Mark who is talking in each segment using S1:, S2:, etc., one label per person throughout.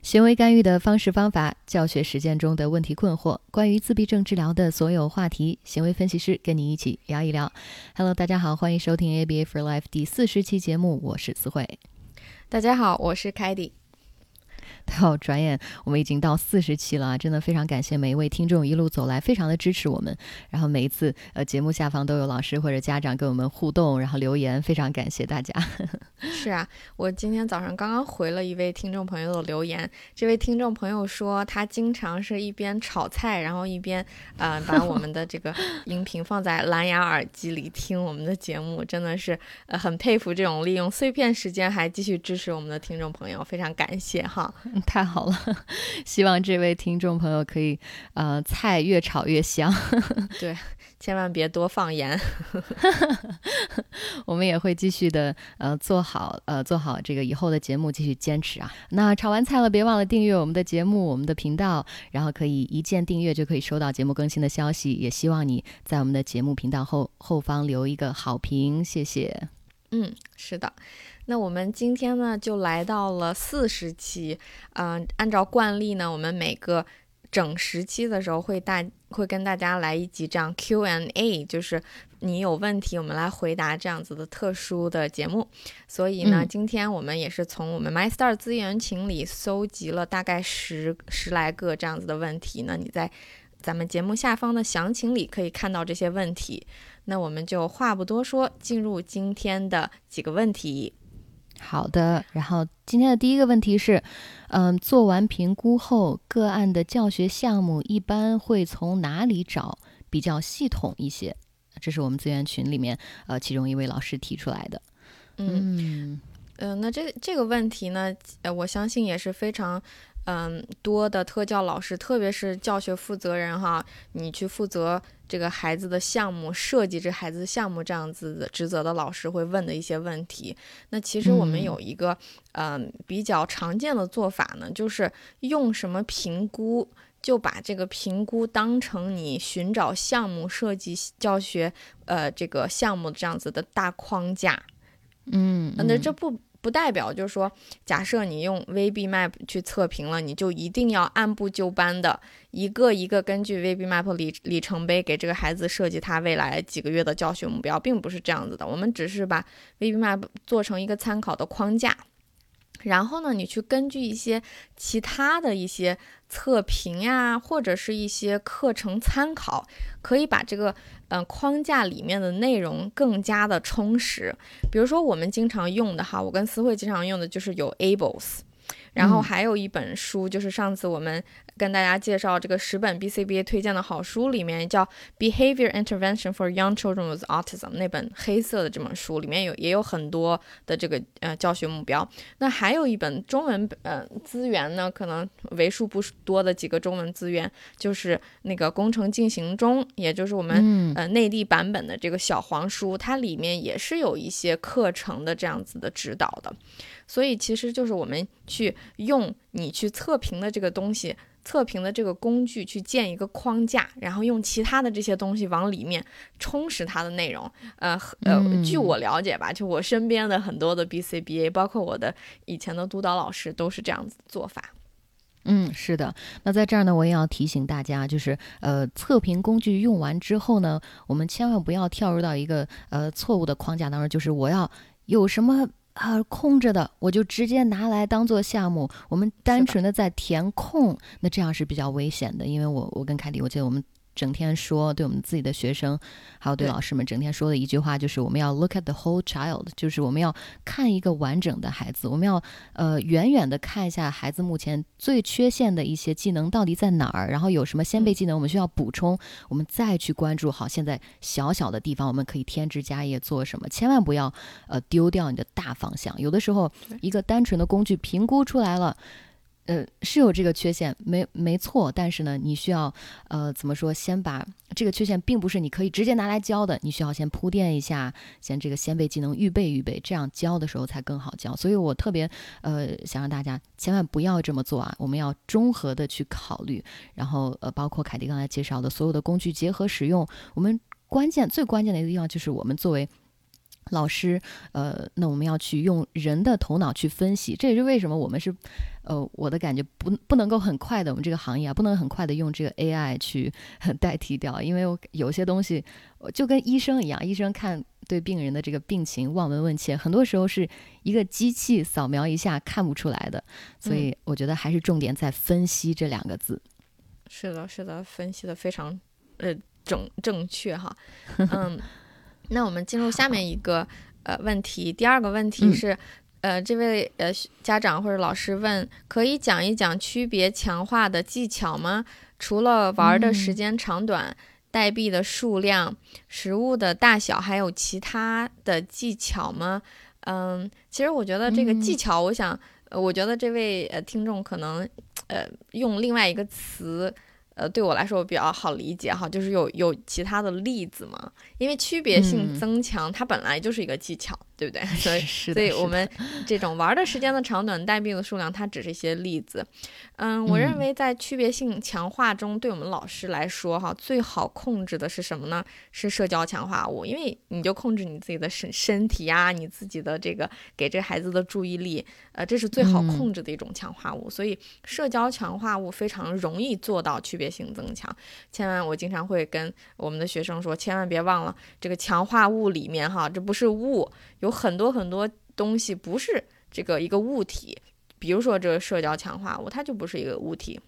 S1: 行为干预的方式方法，教学实践中的问题困惑，关于自闭症治疗的所有话题，行为分析师跟你一起聊一聊。Hello，大家好，欢迎收听 ABA for Life 第四十期节目，我是思慧。
S2: 大家好，我是凯蒂。
S1: 到转眼我们已经到四十期了，真的非常感谢每一位听众一路走来，非常的支持我们。然后每一次呃节目下方都有老师或者家长跟我们互动，然后留言，非常感谢大家。
S2: 是啊，我今天早上刚刚回了一位听众朋友的留言，这位听众朋友说他经常是一边炒菜，然后一边呃把我们的这个 音频放在蓝牙耳机里听我们的节目，真的是呃很佩服这种利用碎片时间还继续支持我们的听众朋友，非常感谢哈。
S1: 太好了，希望这位听众朋友可以，呃，菜越炒越香。
S2: 对，千万别多放盐。
S1: 我们也会继续的，呃，做好，呃，做好这个以后的节目，继续坚持啊。那炒完菜了，别忘了订阅我们的节目，我们的频道，然后可以一键订阅就可以收到节目更新的消息。也希望你在我们的节目频道后后方留一个好评，谢谢。
S2: 嗯，是的。那我们今天呢，就来到了四十期。嗯，按照惯例呢，我们每个整十期的时候会大会跟大家来一集这样 Q and A，就是你有问题，我们来回答这样子的特殊的节目。所以呢，今天我们也是从我们 MyStar 资源群里搜集了大概十十来个这样子的问题呢。你在咱们节目下方的详情里可以看到这些问题。那我们就话不多说，进入今天的几个问题。
S1: 好的，然后今天的第一个问题是，嗯，做完评估后，个案的教学项目一般会从哪里找比较系统一些？这是我们资源群里面呃其中一位老师提出来的。
S2: 嗯嗯，那这这个问题呢，呃，我相信也是非常。嗯，多的特教老师，特别是教学负责人哈，你去负责这个孩子的项目设计，这孩子的项目这样子的职责的老师会问的一些问题。那其实我们有一个嗯比较常见的做法呢，就是用什么评估，就把这个评估当成你寻找项目设计教学呃这个项目这样子的大框架。
S1: 嗯，
S2: 那这不。不代表就是说，假设你用 VB-MAP 去测评了，你就一定要按部就班的一个一个根据 VB-MAP 里里程碑给这个孩子设计他未来几个月的教学目标，并不是这样子的。我们只是把 VB-MAP 做成一个参考的框架。然后呢，你去根据一些其他的一些测评呀，或者是一些课程参考，可以把这个嗯框架里面的内容更加的充实。比如说我们经常用的哈，我跟思慧经常用的就是有 Ables。然后还有一本书，就是上次我们跟大家介绍这个十本 BCBA 推荐的好书里面叫《Behavior Intervention for Young Children with Autism》那本黑色的这本书里面有也有很多的这个呃教学目标。那还有一本中文呃资源呢，可能为数不多的几个中文资源，就是那个工程进行中，也就是我们呃内地版本的这个小黄书，它里面也是有一些课程的这样子的指导的。所以其实就是我们去用你去测评的这个东西，测评的这个工具去建一个框架，然后用其他的这些东西往里面充实它的内容。呃呃，据我了解吧，就我身边的很多的 BCBA，包括我的以前的督导老师都是这样子做法。
S1: 嗯，是的。那在这儿呢，我也要提醒大家，就是呃，测评工具用完之后呢，我们千万不要跳入到一个呃错误的框架当中，就是我要有什么。啊，空着的我就直接拿来当做项目，我们单纯的在填空，那这样是比较危险的，因为我我跟凯迪，我记得我们。整天说对我们自己的学生，还有对老师们，整天说的一句话就是我们要 look at the whole child，就是我们要看一个完整的孩子，我们要呃远远的看一下孩子目前最缺陷的一些技能到底在哪儿，然后有什么先辈技能我们需要补充，我们再去关注好现在小小的地方我们可以添枝加叶做什么，千万不要呃丢掉你的大方向。有的时候一个单纯的工具评估出来了。呃，是有这个缺陷，没没错，但是呢，你需要，呃，怎么说？先把这个缺陷，并不是你可以直接拿来教的，你需要先铺垫一下，先这个先备技能预备预备，这样教的时候才更好教。所以我特别，呃，想让大家千万不要这么做啊！我们要综合的去考虑，然后呃，包括凯蒂刚才介绍的所有的工具结合使用。我们关键最关键的一个地方就是我们作为。老师，呃，那我们要去用人的头脑去分析，这也是为什么我们是，呃，我的感觉不不能够很快的，我们这个行业啊，不能很快的用这个 AI 去 代替掉，因为我有些东西就跟医生一样，医生看对病人的这个病情望闻问切，很多时候是一个机器扫描一下看不出来的，所以我觉得还是重点在分析这两个字。
S2: 是的，是的，分析的非常呃正正确哈，嗯。那我们进入下面一个呃问题，第二个问题是，呃，这位呃家长或者老师问，可以讲一讲区别强化的技巧吗？除了玩的时间长短、代币的数量、食物的大小，还有其他的技巧吗？嗯，其实我觉得这个技巧，我想，我觉得这位呃听众可能呃用另外一个词。呃，对我来说比较好理解哈，就是有有其他的例子嘛，因为区别性增强它本来就是一个技巧，对不对？所以所以我们这种玩的时间的长短、带币的数量，它只是一些例子。嗯，我认为在区别性强化中，对我们老师来说哈，最好控制的是什么呢？是社交强化物，因为你就控制你自己的身身体啊，你自己的这个给这孩子的注意力，呃，这是最好控制的一种强化物。所以社交强化物非常容易做到区别。性增强，千万我经常会跟我们的学生说，千万别忘了这个强化物里面哈，这不是物，有很多很多东西不是这个一个物体，比如说这个社交强化物，它就不是一个物体，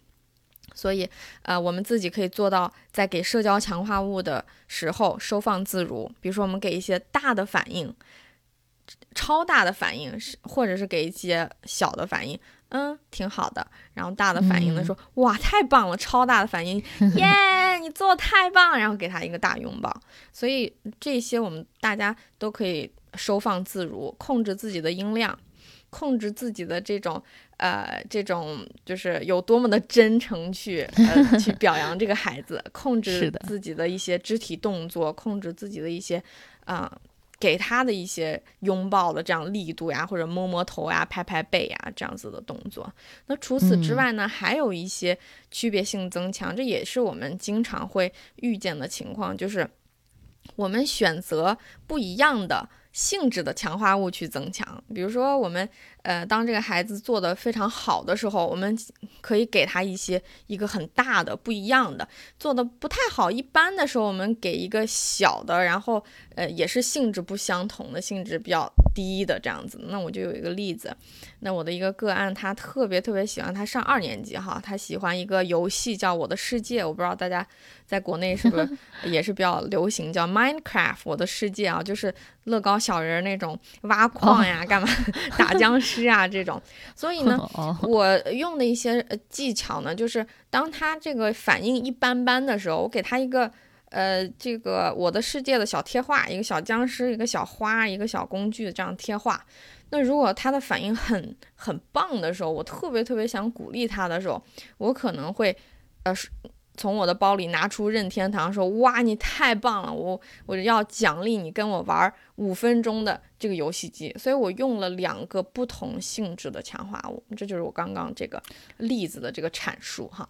S2: 所以呃，我们自己可以做到在给社交强化物的时候收放自如，比如说我们给一些大的反应，超大的反应是，或者是给一些小的反应。嗯，挺好的。然后大的反应呢，说哇，太棒了，超大的反应，耶，你做的太棒。然后给他一个大拥抱。所以这些我们大家都可以收放自如，控制自己的音量，控制自己的这种呃这种就是有多么的真诚去呃去表扬这个孩子，控制自己的一些肢体动作，控制自己的一些啊。给他的一些拥抱的这样力度呀，或者摸摸头呀、拍拍背呀这样子的动作。那除此之外呢，还有一些区别性增强，这也是我们经常会遇见的情况，就是我们选择不一样的。性质的强化物去增强，比如说我们呃，当这个孩子做的非常好的时候，我们可以给他一些一个很大的不一样的；做的不太好一般的时候，我们给一个小的，然后呃也是性质不相同的，性质比较低的这样子。那我就有一个例子，那我的一个个案，他特别特别喜欢，他上二年级哈，他喜欢一个游戏叫《我的世界》，我不知道大家。在国内是不是 也是比较流行，叫 Minecraft 我的世界啊，就是乐高小人那种挖矿呀、干嘛 打僵尸啊这种。所以呢，我用的一些技巧呢，就是当他这个反应一般般的时候，我给他一个呃这个我的世界的小贴画，一个小僵尸，一个小花，一个小工具这样贴画。那如果他的反应很很棒的时候，我特别特别想鼓励他的时候，我可能会呃。从我的包里拿出任天堂，说：“哇，你太棒了！我我要奖励你跟我玩五分钟的这个游戏机。”所以，我用了两个不同性质的强化物，这就是我刚刚这个例子的这个阐述哈。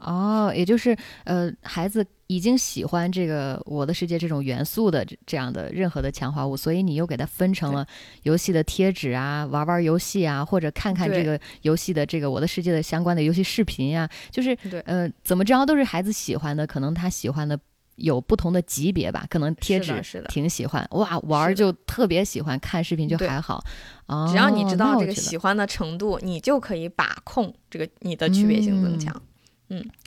S1: 哦，也就是呃，孩子已经喜欢这个《我的世界》这种元素的这样的任何的强化物，所以你又给它分成了游戏的贴纸啊，玩玩游戏啊，或者看看这个游戏的这个《我的世界》的相关的游戏视频呀，就是呃，怎么着都是孩子喜欢的，可能他喜欢的有不同的级别吧，可能贴纸挺喜欢，哇，玩就特别喜欢，看视频就还好。
S2: 只要你知道这个喜欢的程度，你就可以把控这个你的区别性增强。
S1: 嗯，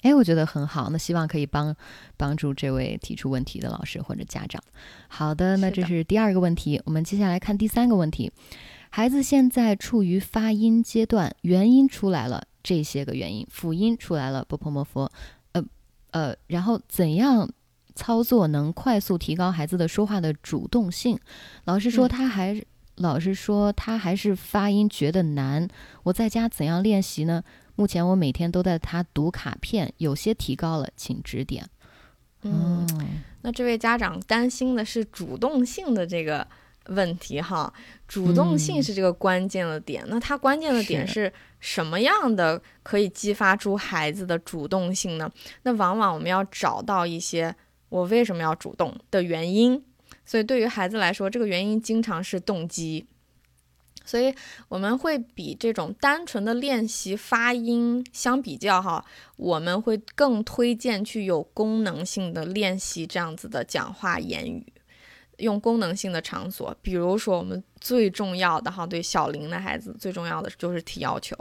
S1: 哎，我觉得很好，那希望可以帮帮助这位提出问题的老师或者家长。好的，那这是第二个问题，我们接下来看第三个问题。孩子现在处于发音阶段，元音出来了，这些个元音，辅音出来了，波波摩佛，呃呃，然后怎样操作能快速提高孩子的说话的主动性？老师说他还，老师说他还是发音觉得难，我在家怎样练习呢？目前我每天都在他读卡片，有些提高了，请指点。
S2: 嗯，那这位家长担心的是主动性的这个问题哈，主动性是这个关键的点。那它关键的点是什么样的可以激发出孩子的主动性呢？那往往我们要找到一些我为什么要主动的原因。所以对于孩子来说，这个原因经常是动机。所以我们会比这种单纯的练习发音相比较哈，我们会更推荐去有功能性的练习这样子的讲话言语，用功能性的场所，比如说我们最重要的哈，对小龄的孩子最重要的就是提要求，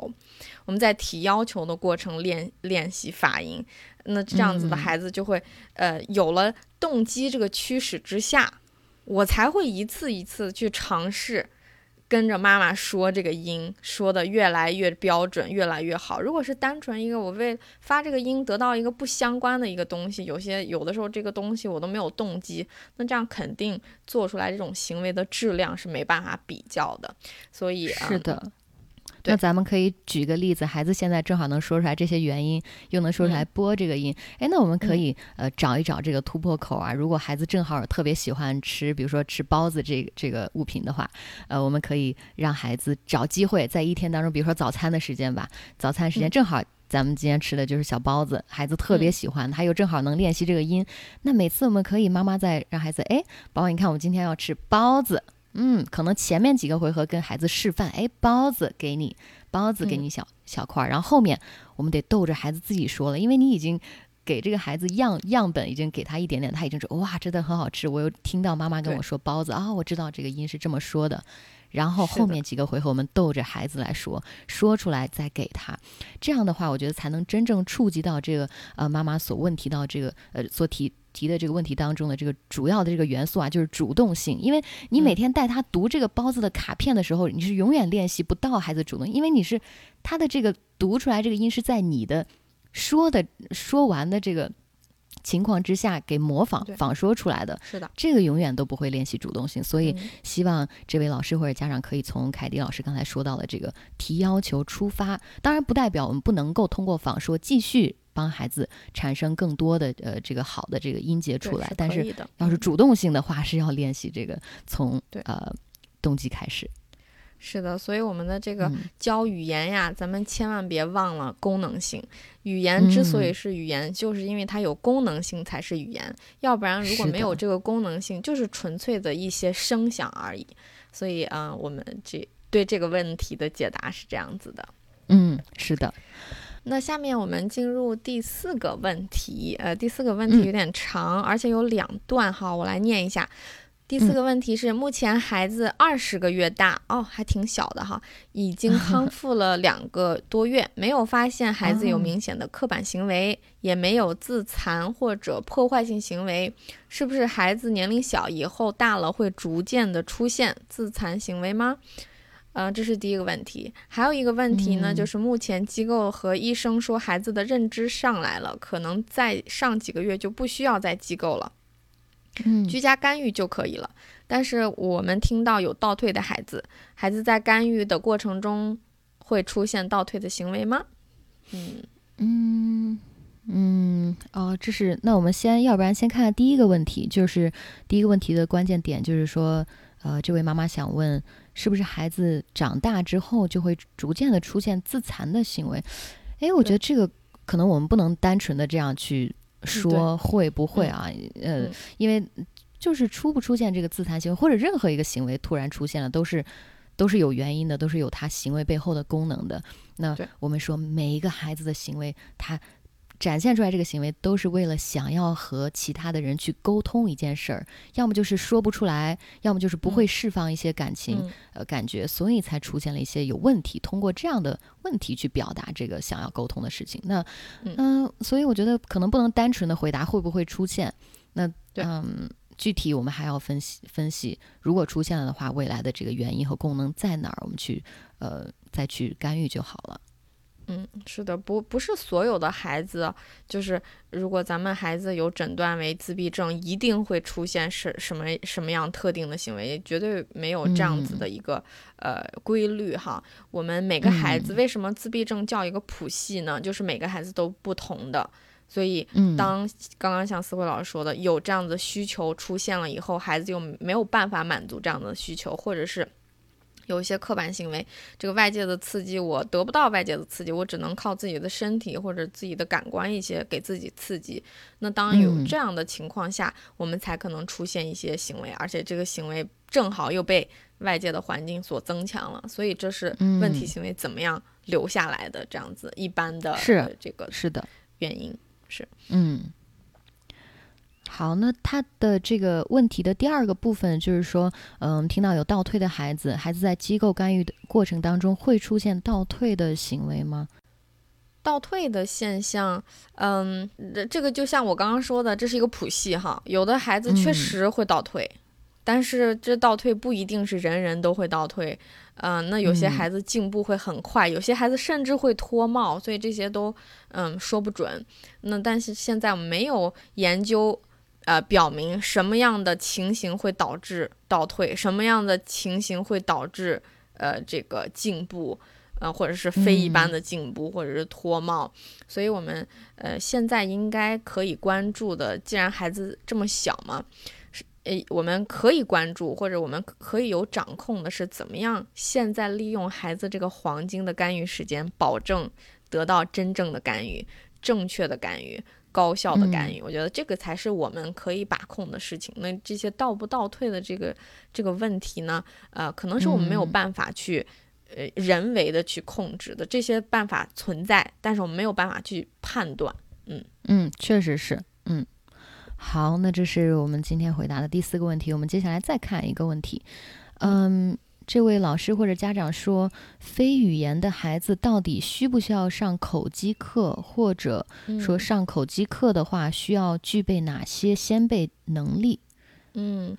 S2: 我们在提要求的过程练练习发音，那这样子的孩子就会呃有了动机这个驱使之下，我才会一次一次去尝试。跟着妈妈说这个音，说的越来越标准，越来越好。如果是单纯一个我为发这个音得到一个不相关的一个东西，有些有的时候这个东西我都没有动机，那这样肯定做出来这种行为的质量是没办法比较的。所以
S1: 是的。那咱们可以举个例子，孩子现在正好能说出来这些原因，又能说出来播这个音，哎，那我们可以呃找一找这个突破口啊。如果孩子正好特别喜欢吃，比如说吃包子这这个物品的话，呃，我们可以让孩子找机会在一天当中，比如说早餐的时间吧，早餐时间正好咱们今天吃的就是小包子，孩子特别喜欢，他又正好能练习这个音。那每次我们可以妈妈在让孩子，哎，宝宝你看我们今天要吃包子。嗯，可能前面几个回合跟孩子示范，哎，包子给你，包子给你小小块儿，然后后面我们得逗着孩子自己说了，因为你已经给这个孩子样样本，已经给他一点点，他已经说哇，真的很好吃。我又听到妈妈跟我说包子啊，我知道这个音是这么说的。然后后面几个回合我们逗着孩子来说，说出来再给他，这样的话，我觉得才能真正触及到这个呃妈妈所问题到这个呃所提。提的这个问题当中的这个主要的这个元素啊，就是主动性。因为你每天带他读这个包子的卡片的时候，你是永远练习不到孩子主动，因为你是他的这个读出来这个音是在你的说的说完的这个情况之下给模仿仿说出来的。
S2: 是的，
S1: 这个永远都不会练习主动性。所以希望这位老师或者家长可以从凯迪老师刚才说到的这个提要求出发，当然不代表我们不能够通过仿说继续。帮孩子产生更多的呃这个好的这个音节出来，但是要是主动性的话，是要练习这个从呃动机开始。
S2: 是的，所以我们的这个教语言呀，咱们千万别忘了功能性。语言之所以是语言，就是因为它有功能性才是语言，要不然如果没有这个功能性，就是纯粹的一些声响而已。所以啊，我们这对这个问题的解答是这样子的。
S1: 嗯，是的。
S2: 那下面我们进入第四个问题，呃，第四个问题有点长，而且有两段哈，我来念一下。第四个问题是：目前孩子二十个月大，哦，还挺小的哈，已经 康复了两个多月，没有发现孩子有明显的刻板行为，也没有自残或者破坏性行为，是不是孩子年龄小，以后大了会逐渐的出现自残行为吗？嗯，这是第一个问题。还有一个问题呢，就是目前机构和医生说孩子的认知上来了，可能再上几个月就不需要在机构了，居家干预就可以了。但是我们听到有倒退的孩子，孩子在干预的过程中会出现倒退的行为吗？
S1: 嗯嗯嗯，哦，这是那我们先，要不然先看看第一个问题，就是第一个问题的关键点，就是说，呃，这位妈妈想问。是不是孩子长大之后就会逐渐的出现自残的行为？诶，我觉得这个可能我们不能单纯的这样去说会不会啊？呃，因为就是出不出现这个自残行为，或者任何一个行为突然出现了，都是都是有原因的，都是有他行为背后的功能的。那我们说每一个孩子的行为，他。展现出来这个行为都是为了想要和其他的人去沟通一件事儿，要么就是说不出来，要么就是不会释放一些感情呃感觉，所以才出现了一些有问题。通过这样的问题去表达这个想要沟通的事情。那嗯，所以我觉得可能不能单纯的回答会不会出现。那嗯，具体我们还要分析分析，如果出现了的话，未来的这个原因和功能在哪儿，我们去呃再去干预就好了。
S2: 嗯，是的，不不是所有的孩子，就是如果咱们孩子有诊断为自闭症，一定会出现什什么什么样特定的行为，绝对没有这样子的一个呃规律哈。我们每个孩子为什么自闭症叫一个谱系呢？就是每个孩子都不同的，所以当刚刚像思慧老师说的，有这样的需求出现了以后，孩子又没有办法满足这样的需求，或者是。有一些刻板行为，这个外界的刺激我得不到外界的刺激，我只能靠自己的身体或者自己的感官一些给自己刺激。那当有这样的情况下，我们才可能出现一些行为，而且这个行为正好又被外界的环境所增强了。所以这是问题行为怎么样留下来的这样子一般的
S1: 是
S2: 这个
S1: 是的
S2: 原因是
S1: 嗯。好，那他的这个问题的第二个部分就是说，嗯，听到有倒退的孩子，孩子在机构干预的过程当中会出现倒退的行为吗？
S2: 倒退的现象，嗯，这个就像我刚刚说的，这是一个谱系哈，有的孩子确实会倒退，但是这倒退不一定是人人都会倒退，嗯，那有些孩子进步会很快，有些孩子甚至会脱帽，所以这些都嗯说不准。那但是现在我们没有研究。呃，表明什么样的情形会导致倒退，什么样的情形会导致呃这个进步，呃或者是非一般的进步，或者是脱帽。所以，我们呃现在应该可以关注的，既然孩子这么小嘛，是呃我们可以关注或者我们可以有掌控的是怎么样现在利用孩子这个黄金的干预时间，保证得到真正的干预，正确的干预。高效的干预，我觉得这个才是我们可以把控的事情。那这些倒不倒退的这个这个问题呢？呃，可能是我们没有办法去呃人为的去控制的。这些办法存在，但是我们没有办法去判断。嗯
S1: 嗯，确实是。嗯，好，那这是我们今天回答的第四个问题。我们接下来再看一个问题。嗯。这位老师或者家长说，非语言的孩子到底需不需要上口基课，或者说上口基课的话，需要具备哪些先备能力？
S2: 嗯，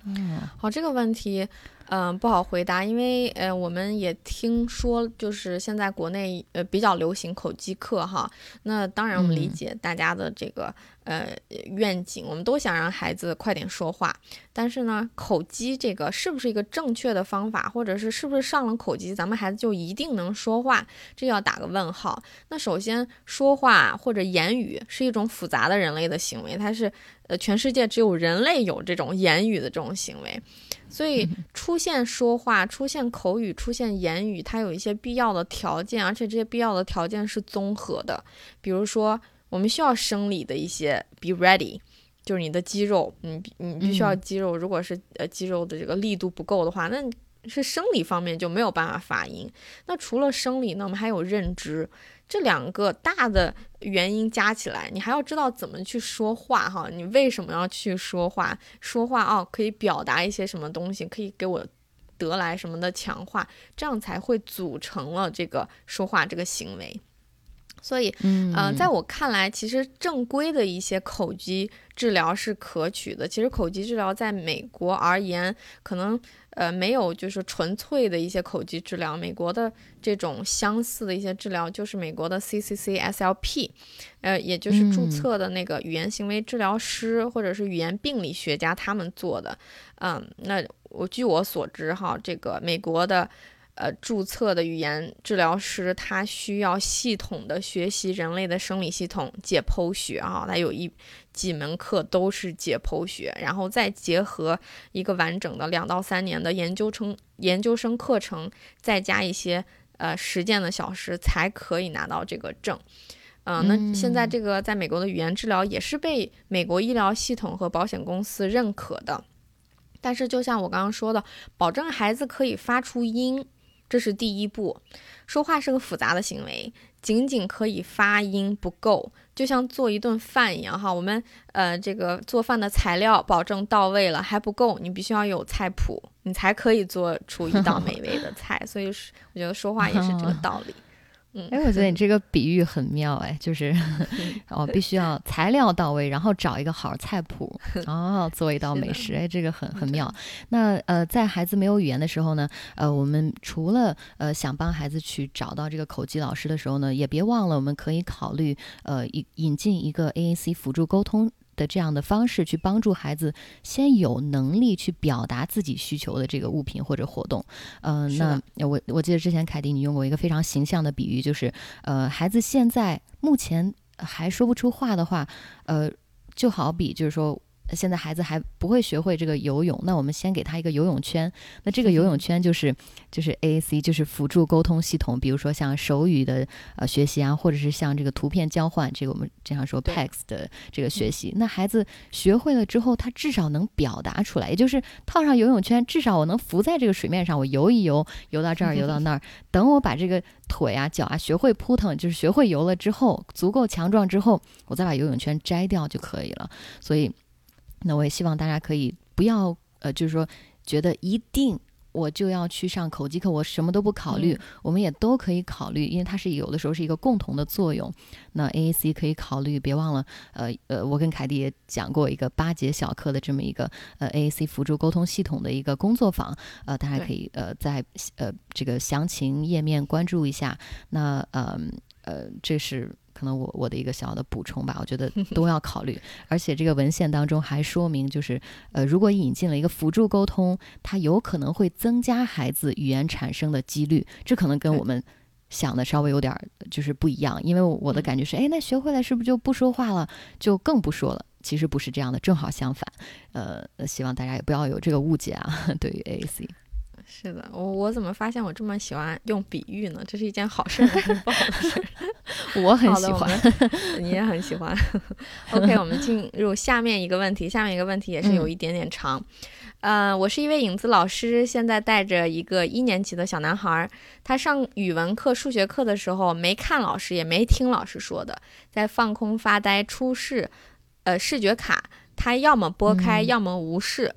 S2: 好，这个问题。嗯，不好回答，因为呃，我们也听说，就是现在国内呃比较流行口技课哈。那当然，我们理解大家的这个呃愿景，我们都想让孩子快点说话。但是呢，口技这个是不是一个正确的方法，或者是是不是上了口技，咱们孩子就一定能说话？这要打个问号。那首先，说话或者言语是一种复杂的人类的行为，它是呃全世界只有人类有这种言语的这种行为。所以出现说话、出现口语、出现言语，它有一些必要的条件，而且这些必要的条件是综合的。比如说，我们需要生理的一些 be ready，就是你的肌肉，你你必须要肌肉。如果是呃肌肉的这个力度不够的话，那是生理方面就没有办法发音。那除了生理呢，我们还有认知。这两个大的原因加起来，你还要知道怎么去说话哈。你为什么要去说话？说话哦，可以表达一些什么东西，可以给我得来什么的强化，这样才会组成了这个说话这个行为。所以，嗯，在我看来，其实正规的一些口疾治疗是可取的。其实口疾治疗在美国而言，可能。呃，没有，就是纯粹的一些口技治疗。美国的这种相似的一些治疗，就是美国的 CCCSLP，呃，也就是注册的那个语言行为治疗师或者是语言病理学家他们做的。嗯，那我据我所知，哈，这个美国的。呃，注册的语言治疗师，他需要系统的学习人类的生理系统解剖学啊，他有一几门课都是解剖学，然后再结合一个完整的两到三年的研究生研究生课程，再加一些呃实践的小时，才可以拿到这个证。嗯，那现在这个在美国的语言治疗也是被美国医疗系统和保险公司认可的，但是就像我刚刚说的，保证孩子可以发出音。这是第一步，说话是个复杂的行为，仅仅可以发音不够，就像做一顿饭一样哈。我们呃，这个做饭的材料保证到位了还不够，你必须要有菜谱，你才可以做出一道美味的菜。所以我觉得说话也是这个 道理。嗯，
S1: 哎，我觉得你这个比喻很妙，哎，就是 哦，必须要材料到位，然后找一个好菜谱，哦，做一道美食，哎，这个很很妙。那呃，在孩子没有语言的时候呢，呃，我们除了呃想帮孩子去找到这个口技老师的时候呢，也别忘了我们可以考虑呃引引进一个 AAC 辅助沟通。的这样的方式去帮助孩子先有能力去表达自己需求的这个物品或者活动，嗯，那我我记得之前凯迪你用过一个非常形象的比喻，就是呃，孩子现在目前还说不出话的话，呃，就好比就是说现在孩子还不会学会这个游泳，那我们先给他一个游泳圈。那这个游泳圈就是就是 AAC，就是辅助沟通系统，比如说像手语的呃学习啊，或者是像这个图片交换，这个我们经常说 PACS 的这个学习。那孩子学会了之后，他至少能表达出来，也就是套上游泳圈，至少我能浮在这个水面上，我游一游，游到这儿，游到那儿。等我把这个腿啊、脚啊学会扑腾，就是学会游了之后，足够强壮之后，我再把游泳圈摘掉就可以了。所以。那我也希望大家可以不要呃，就是说觉得一定我就要去上口技课，我什么都不考虑，我们也都可以考虑，因为它是有的时候是一个共同的作用。那 AAC 可以考虑，别忘了，呃呃，我跟凯蒂也讲过一个八节小课的这么一个呃 AAC 辅助沟通系统的一个工作坊，呃，大家可以呃在呃这个详情页面关注一下。那呃呃，这是。可能我我的一个小的补充吧，我觉得 都要考虑，而且这个文献当中还说明，就是呃，如果引进了一个辅助沟通，它有可能会增加孩子语言产生的几率，这可能跟我们想的稍微有点就是不一样，因为我的感觉是，哎，那学会了是不是就不说话了，就更不说了？其实不是这样的，正好相反。呃，希望大家也不要有这个误解啊，对于 AAC。
S2: 是的，我我怎么发现我这么喜欢用比喻呢？这是一件好事还是不好的事？
S1: 我很喜欢，
S2: 你也很喜欢。OK，我们进入下面一个问题。下面一个问题也是有一点点长。呃，我是一位影子老师，现在带着一个一年级的小男孩，他上语文课、数学课的时候没看老师，也没听老师说的，在放空发呆，出示呃视觉卡，他要么拨开，要么无视。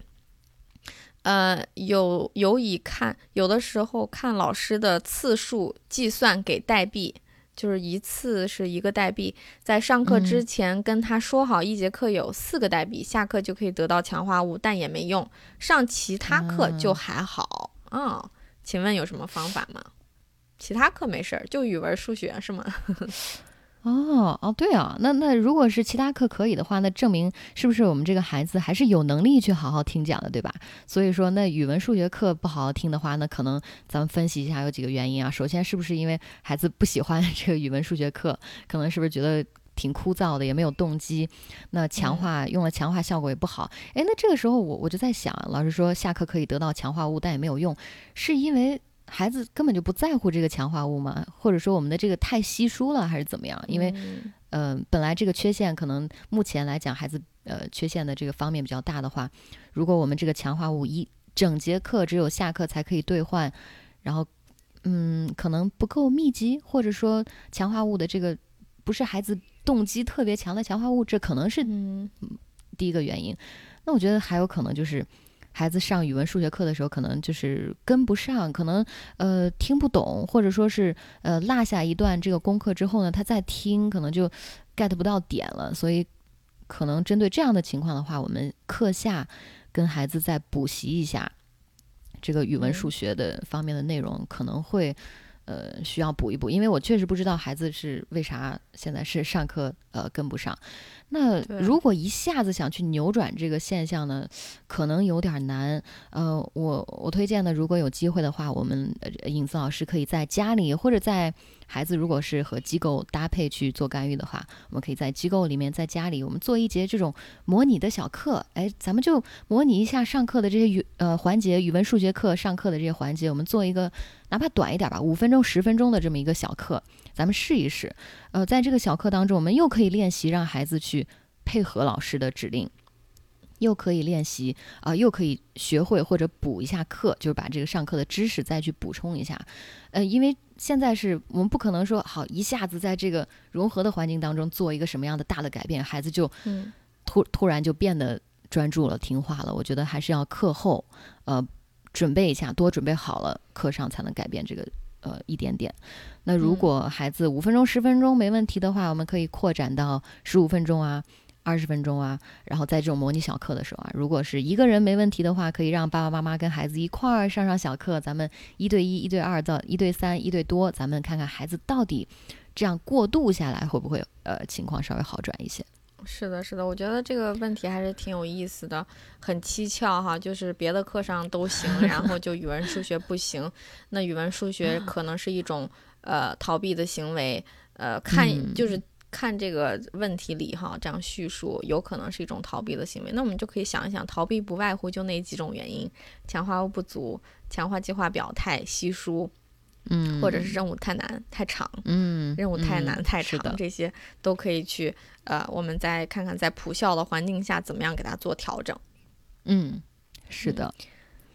S2: 呃，有有以看，有的时候看老师的次数计算给代币，就是一次是一个代币。在上课之前跟他说好，一节课有四个代币，下课就可以得到强化物，但也没用。上其他课就还好啊，请问有什么方法吗？其他课没事儿，就语文、数学是吗？
S1: 哦哦，对啊，那那如果是其他课可以的话，那证明是不是我们这个孩子还是有能力去好好听讲的，对吧？所以说，那语文、数学课不好好听的话，那可能咱们分析一下有几个原因啊。首先，是不是因为孩子不喜欢 这个语文、数学课？可能是不是觉得挺枯燥的，也没有动机？那强化用了强化效果也不好。哎，那这个时候我我就在想，老师说下课可以得到强化物，但也没有用，是因为？孩子根本就不在乎这个强化物吗？或者说我们的这个太稀疏了，还是怎么样？因为，嗯，本来这个缺陷可能目前来讲，孩子呃缺陷的这个方面比较大的话，如果我们这个强化物一整节课只有下课才可以兑换，然后，嗯，可能不够密集，或者说强化物的这个不是孩子动机特别强的强化物，这可能是第一个原因。那我觉得还有可能就是。孩子上语文、数学课的时候，可能就是跟不上，可能呃听不懂，或者说是呃落下一段这个功课之后呢，他再听可能就 get 不到点了。所以可能针对这样的情况的话，我们课下跟孩子再补习一下这个语文、数学的方面的内容，可能会呃需要补一补，因为我确实不知道孩子是为啥现在是上课呃跟不上。那如果一下子想去扭转这个现象呢，可能有点难。呃，我我推荐呢，如果有机会的话，我们影子老师可以在家里或者在。孩子如果是和机构搭配去做干预的话，我们可以在机构里面，在家里，我们做一节这种模拟的小课。哎，咱们就模拟一下上课的这些语呃环节，语文、数学课上课的这些环节，我们做一个哪怕短一点吧，五分钟、十分钟的这么一个小课，咱们试一试。呃，在这个小课当中，我们又可以练习让孩子去配合老师的指令。又可以练习啊，又可以学会或者补一下课，就是把这个上课的知识再去补充一下。呃，因为现在是我们不可能说好一下子在这个融合的环境当中做一个什么样的大的改变，孩子就突突然就变得专注了、听话了。我觉得还是要课后呃准备一下，多准备好了，课上才能改变这个呃一点点。那如果孩子五分钟、十分钟没问题的话，我们可以扩展到十五分钟啊。二十分钟啊，然后在这种模拟小课的时候啊，如果是一个人没问题的话，可以让爸爸妈妈跟孩子一块儿上上小课，咱们一对一、一对二到一对三、一对多，咱们看看孩子到底这样过渡下来会不会呃情况稍微好转一些。
S2: 是的，是的，我觉得这个问题还是挺有意思的，很蹊跷哈，就是别的课上都行，然后就语文、数学不行，那语文、数学可能是一种呃逃避的行为，呃看就是。看这个问题里哈，这样叙述有可能是一种逃避的行为。那我们就可以想一想，逃避不外乎就那几种原因：强化物不足、强化计划表态、稀疏，
S1: 嗯，
S2: 或者是任务太难太长，
S1: 嗯，
S2: 任务太难
S1: 嗯
S2: 太长，这些都可以去呃，我们再看看在普校的环境下怎么样给它做调整。
S1: 嗯，是的，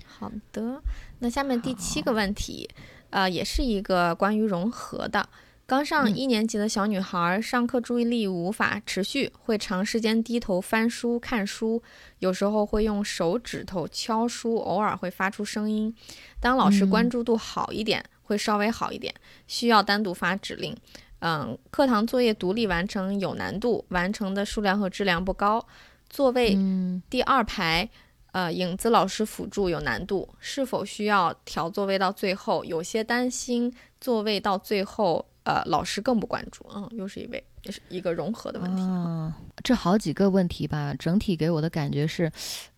S2: 好的，那下面第七个问题，呃，也是一个关于融合的。刚上
S1: 嗯
S2: 一年级的小女孩，上课注意力无法持续，会长时间低头翻书看书，有时候会用手指头敲书，偶尔会发出声音。当老师
S1: 嗯
S2: 关注度好一点，会稍微好一点，需要单独发指令。嗯，课堂作业独立完成有难度，完成的数量和质量不高。座位
S1: 嗯
S2: 第二排，呃，影子老师辅助有难度，是否需要调座位到最后？有些担心座位到最后，呃，老师更不关注。嗯，又是一位，也是一个融合的问题。
S1: 啊，这好几个问题吧，整体给我的感觉是，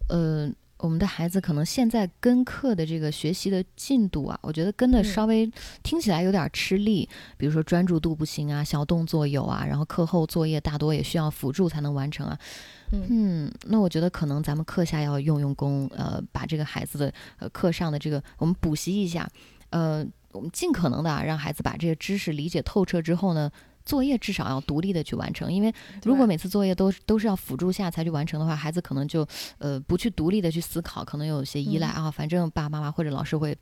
S1: 呃，我们的孩子可能现在跟课的这个学习的进度啊，我觉得跟的
S2: 嗯
S1: 稍微听起来有点吃力，比如说专注度不行啊，小动作有啊，然后课后作业大多也需要辅助才能完成啊。
S2: 嗯
S1: 那我觉得可能咱们课下要用用功，呃，把这个孩子的呃课上的这个我们补习一下，呃，我们尽可能的、啊、让孩子把这个知识理解透彻之后呢，作业至少要独立的去完成，因为如果每次作业都都是要辅助下才去完成的话，孩子可能就呃不去独立的去思考，可能有些依赖、啊，反正爸爸妈妈或者老师会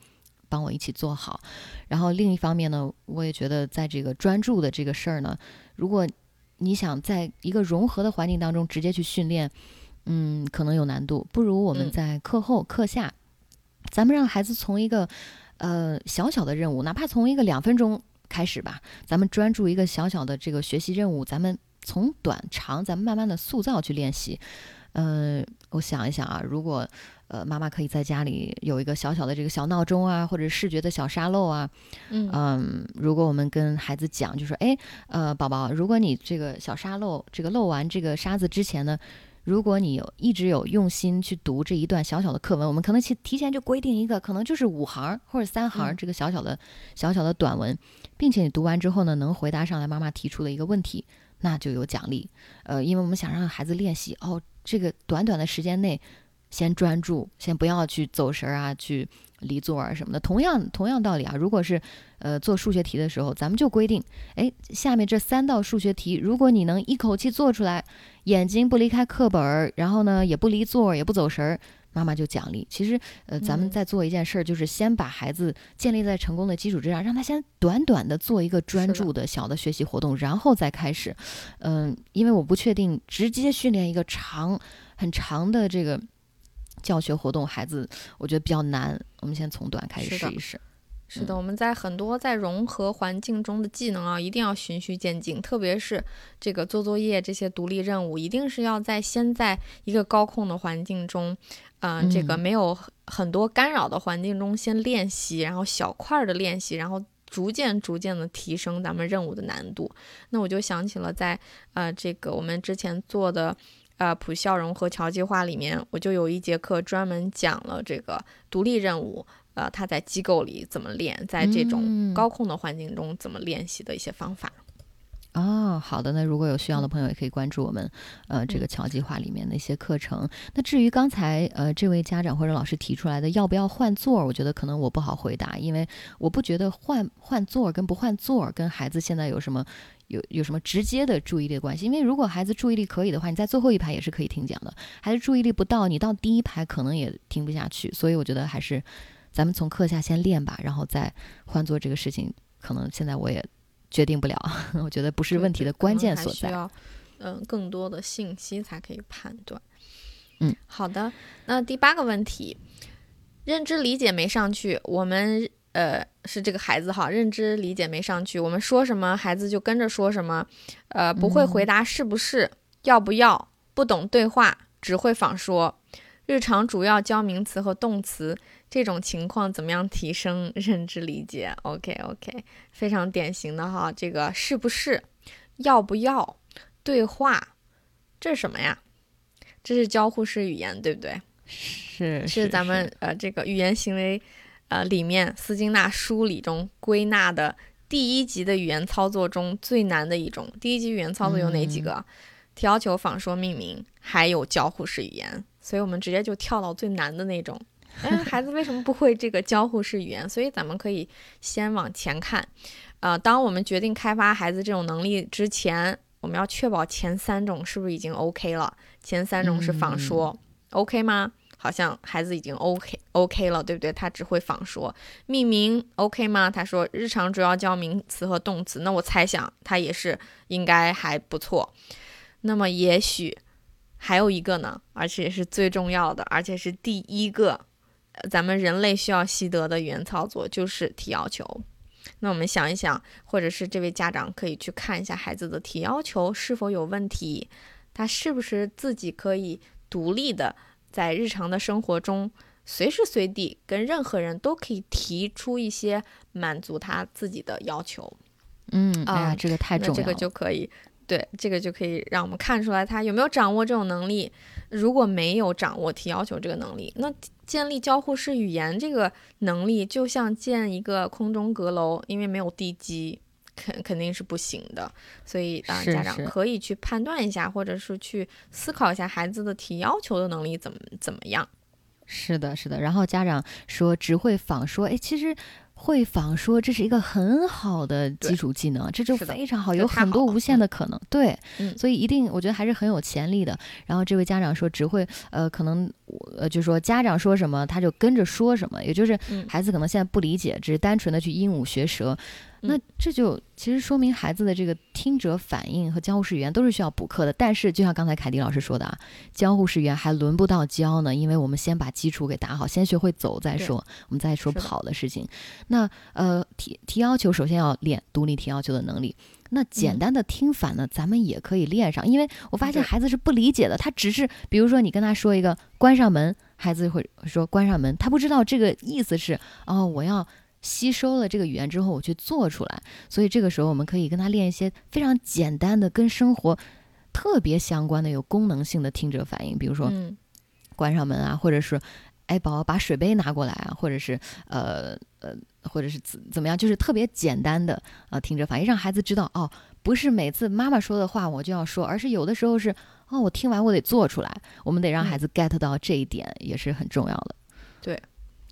S1: 帮我一起做好。然后另一方面呢，我也觉得在这个专注的这个事儿呢，如果你想在一个融合的环境当中直接去训练，嗯，可能有难度，不如我们
S2: 嗯。
S1: 在课后、课下，咱们让孩子从一个呃小小的任务，哪怕从一个两分钟开始吧，咱们专注一个小小的这个学习任务，咱们从短长，咱们慢慢的塑造去练习。呃，我想一想啊，如果呃妈妈可以在家里有一个小小的这个小闹钟啊，或者视觉的小沙漏啊，
S2: 嗯
S1: 嗯，如果我们跟孩子讲，就说，哎，呃，宝宝，如果你这个小沙漏，这个漏完这个沙子之前呢，如果你有一直有用心去读这一段小小的课文，我们可能提提前就规定一个，可能就是五行或者三行
S2: 嗯
S1: 这个小小的、小小的短文，并且你读完之后呢，能回答上来妈妈提出的一个问题，那就有奖励。呃，因为我们想让孩子练习，哦，这个短短的时间内，先专注，先不要去走神儿啊，去离座儿什么的。同样同样道理啊，如果是呃做数学题的时候，咱们就规定，哎，下面这三道数学题，如果你能一口气做出来，眼睛不离开课本儿，然后呢也不离座儿，也不走神儿。妈妈就奖励。其实，呃，咱们
S2: 嗯
S1: 在做一件事儿，就是先把孩子建立在成功的基础之上，让他先短短的做一个专注的小的学习活动，然后再开始。嗯、因为我不确定直接训练一个长很长的这个教学活动，孩子我觉得比较难。我们先从短开始试一试。
S2: 是的，我们在很多在融合环境中的技能啊，一定要循序渐进，特别是这个做作业这些独立任务，一定是要在先在一个高控的环境中，嗯、这个
S1: 嗯
S2: 没有很多干扰的环境中先练习，然后小块儿的练习，然后逐渐逐渐的提升咱们任务的难度。那我就想起了在呃这个我们之前做的。呃，普校融合桥计划里面，我就有一节课专门讲了这个独立任务，呃，他在机构里怎么练，在这种
S1: 嗯
S2: 高控的环境中怎么练习的一些方法。
S1: 哦，好的，那如果有需要的朋友也可以关注我们，呃，这
S2: 嗯
S1: 个桥计划里面的一些课程。那至于刚才呃这位家长或者老师提出来的要不要换座儿，我觉得可能我不好回答，因为我不觉得换换座儿跟不换座儿跟孩子现在有什么有有什么直接的注意力的关系。因为如果孩子注意力可以的话，你在最后一排也是可以听讲的；孩子注意力不到，你到第一排可能也听不下去。所以我觉得还是咱们从课下先练吧，然后再换做这个事情，可能现在我也。决定不了，我觉得不是
S2: 对
S1: 问题的关键所在。
S2: 需要嗯、更多的信息才可以判断。
S1: 嗯，
S2: 好的。那第八个问题，认知理解没上去，我们呃是这个孩子哈，认知理解没上去，我们说什么孩子就跟着说什么，呃不会回答是不是、要不要，不懂对话，只会仿说。日常主要教名词和动词，这种情况怎么样提升认知理解？OK OK，非常典型的哈，这个是不是、要不要、对话，这是什么呀？这是交互式语言，对不对？
S1: 是
S2: 是咱们呃这个语言行为呃里面斯金纳梳理中归纳的第一级的语言操作中最难的一种。第一级语言操作有哪几个？提要求、仿说、命名，还有交互式语言。所以我们直接就跳到最难的那种。哎，孩子为什么不会这个交互式语言？所以咱们可以先往前看。呃，当我们决定开发孩子这种能力之前，我们要确保前三种是不是已经 OK 了？前三种是仿说，OK 吗？好像孩子已经 OK OK 了，对不对？他只会仿说。命名 OK 吗？他说日常主要教名词和动词。那我猜想他也是应该还不错。那么也许还有一个呢，而且是最重要的，而且是第一个，咱们人类需要习得的语言操作就是提要求。那我们想一想，或者是这位家长可以去看一下孩子的提要求是否有问题，他是不是自己可以独立的。在日常的生活中，随时随地跟任何人都可以提出一些满足他自己的要求。
S1: 嗯，哎呀，这个太重要了。
S2: 这个就可以，对，这个就可以让我们看出来他有没有掌握这种能力。如果没有掌握提要求这个能力，那建立交互式语言这个能力就像建一个空中阁楼，因为没有地基。肯肯定是不行的，所以啊，家长可以去判断一下，或者是去思考一下孩子的提要求的能力怎么怎么样。
S1: 是的，是的。然后家长说只会仿说，哎，其实。会仿说，这是一个很好的基础技能，这就非常好，有很多无限的可能。对，所以一定，我觉得还是很有潜力的。然后这位家长说，只会呃，可能呃，就说家长说什么，他就跟着说什么，也就是孩子可能现在不理解，只是单纯的去鹦鹉学舌。那这就其实说明孩子的这个听者反应和交互式语言都是需要补课的。但是就像刚才凯迪老师说的啊，交互式语言还轮不到教呢，因为我们先把基础给打好，先学会走再说，我们再说跑的事情。那呃提提要求，首先要练独立提要求的能力。那简单的听反呢，咱们也可以练上，因为我发现孩子是不理解的，他只是比如说你跟他说一个关上门，孩子会说关上门，他不知道这个意思是哦，我要。吸收了这个语言之后，我去做出来。所以这个时候，我们可以跟他练一些非常简单的、跟生活特别相关的、有功能性的听者反应，比如说关上门啊，或者是哎，宝宝把水杯拿过来啊，或者是呃呃，或者是怎怎么样，就是特别简单的啊听着反应，让孩子知道哦，不是每次妈妈说的话我就要说，而是有的时候是哦，我听完我得做出来。我们得让孩子 get 到这一点，也是很重要的。
S2: 对。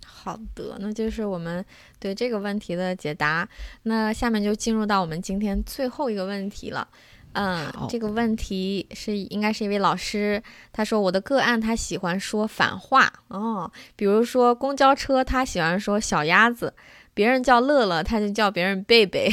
S2: 好的，那就是我们对这个问题的解答。那下面就进入到我们今天最后一个问题了。嗯，这个问题是应该是一位老师，他说我的个案他喜欢说反话哦，比如说公交车他喜欢说小鸭子，别人叫乐乐他就叫别人贝贝，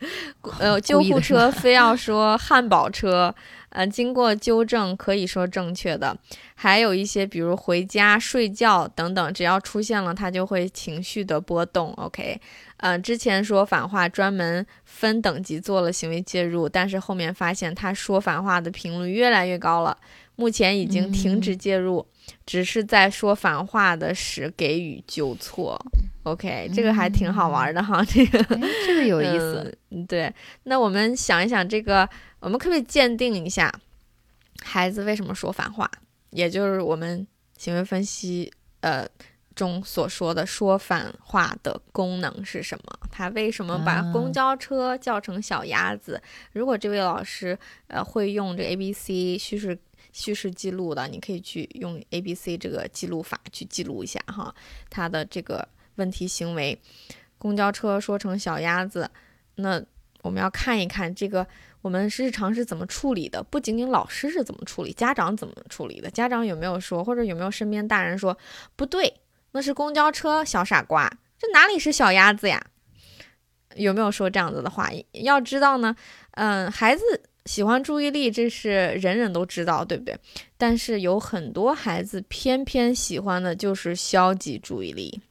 S2: 呃，救护车非要说汉堡车。呃，经过纠正可以说正确的，还有一些，比如回家、睡觉等等，只要出现了，他就会情绪的波动。OK，呃，之前说反话专门分等级做了行为介入，但是后面发现他说反话的频率越来越高了，目前已经停止介入，只是在说反话的时给予纠错。OK，这个还挺好玩的哈，这个
S1: 这个有意思。
S2: 对，那我们想一想这个。我们可不可以鉴定一下孩子为什么说反话？也就是我们行为分析呃中所说的说反话的功能是什么？他为什么把公交车叫成小鸭子？如果这位老师呃会用这 A B C 叙事叙事记录的，你可以去用 A B C 这个记录法去记录一下哈，他的这个问题行为，公交车说成小鸭子，那我们要看一看这个。我们日常是怎么处理的？不仅仅老师是怎么处理，家长怎么处理的？家长有没有说，或者有没有身边大人说不对？那是公交车，小傻瓜，这哪里是小鸭子呀？有没有说这样子的话？要知道呢，嗯，孩子喜欢注意力，这是人人都知道，对不对？但是有很多孩子偏偏喜欢的就是消极注意力，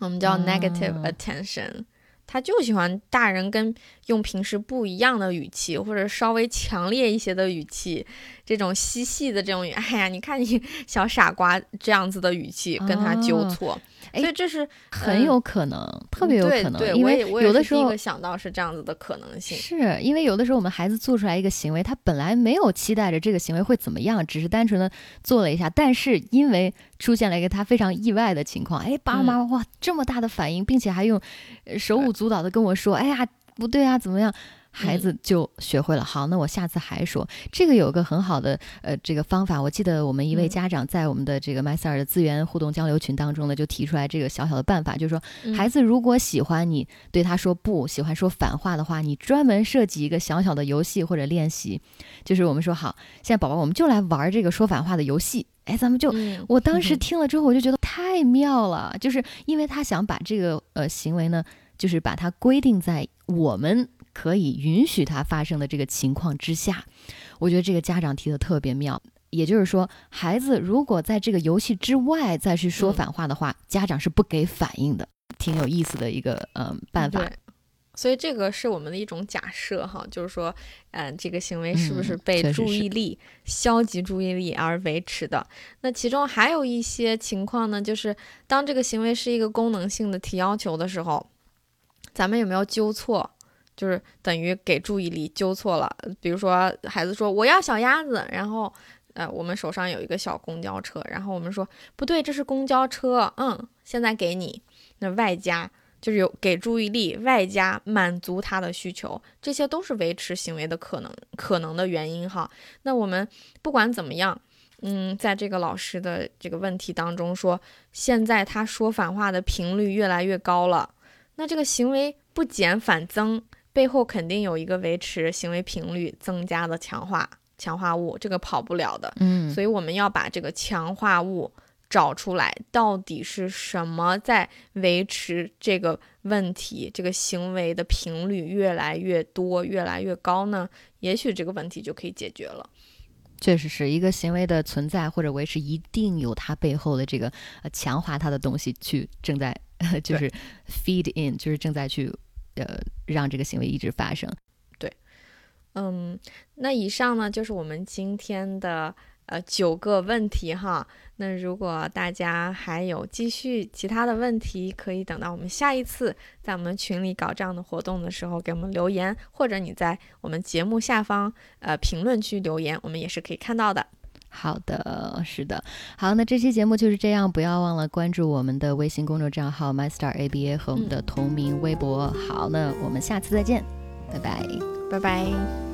S2: 我们叫 negative attention。他就喜欢大人跟用平时不一样的语气，或者稍微强烈一些的语气，这种嬉戏的这种语，哎呀，你看你 小傻瓜这样子的语气跟他纠错。所以这是
S1: 很有可能，特别有可
S2: 能，
S1: 因为有的时候
S2: 想到是这样子的可能性。
S1: 是因为有的时候我们孩子做出来一个行为，他本来没有期待着这个行为会怎么样，只是单纯的做了一下，但是因为出现了一个他非常意外的情况，哎，爸妈哇这么大的反应，并且还用手舞足蹈的跟我说，哎呀。不对啊，怎么样？孩子就学会了。好，那我下次还说。这个有个很好的呃这个方法，我记得我们一位家长在我们的这个麦塞尔的资源互动交流群当中呢，就提出来这个小小的办法，就是说，孩子如果喜欢你对他说不喜欢说反话的话，你专门设计一个小小的游戏或者练习，就是我们说好，现在宝宝我们就来玩这个说反话的游戏。哎，咱们就，我当时听了之后，我就觉得太妙了，就是因为他想把这个呃行为呢，就是把它规定在我们可以允许它发生的这个情况之下。我觉得这个家长提的特别妙，也就是说，孩子如果在这个游戏之外再去说反话的话，家长是不给反应的，挺有意思的一个嗯办法。
S2: 所以这个是我们的一种假设哈，就是说，嗯，这个行为是不是被注意力、消极注意力而维持的？那其中还有一些情况呢，就是当这个行为是一个功能性的提要求的时候，咱们有没有纠错？就是等于给注意力纠错了。比如说，孩子说我要小鸭子，然后，呃，我们手上有一个小公交车，然后我们说不对，这是公交车，嗯，现在给你，那外加。就是有给注意力，外加满足他的需求，这些都是维持行为的可能可能的原因哈。那我们不管怎么样，嗯，在这个老师的这个问题当中说，现在他说反话的频率越来越高了，那这个行为不减反增，背后肯定有一个维持行为频率增加的强化强化物，这个跑不了的。
S1: 嗯，
S2: 所以我们要把这个强化物。找出来到底是什么在维持这个问题，这个行为的频率越来越多、越来越高呢？也许这个问题就可以解决了。
S1: 确实是一个行为的存在或者维持，一定有它背后的这个呃强化它的东西去正在就是 feed in，就是正在去呃让这个行为一直发生。
S2: 对，嗯，那以上呢就是我们今天的。呃，九个问题哈。那如果大家还有继续其他的问题，可以等到我们下一次在我们群里搞这样的活动的时候给我们留言，或者你在我们节目下方呃评论区留言，我们也是可以看到的。
S1: 好的，是的，好，那这期节目就是这样，不要忘了关注我们的微信公众账号 MyStarABA 和我们的同名微博。好，那我们下次再见，拜拜，
S2: 拜拜。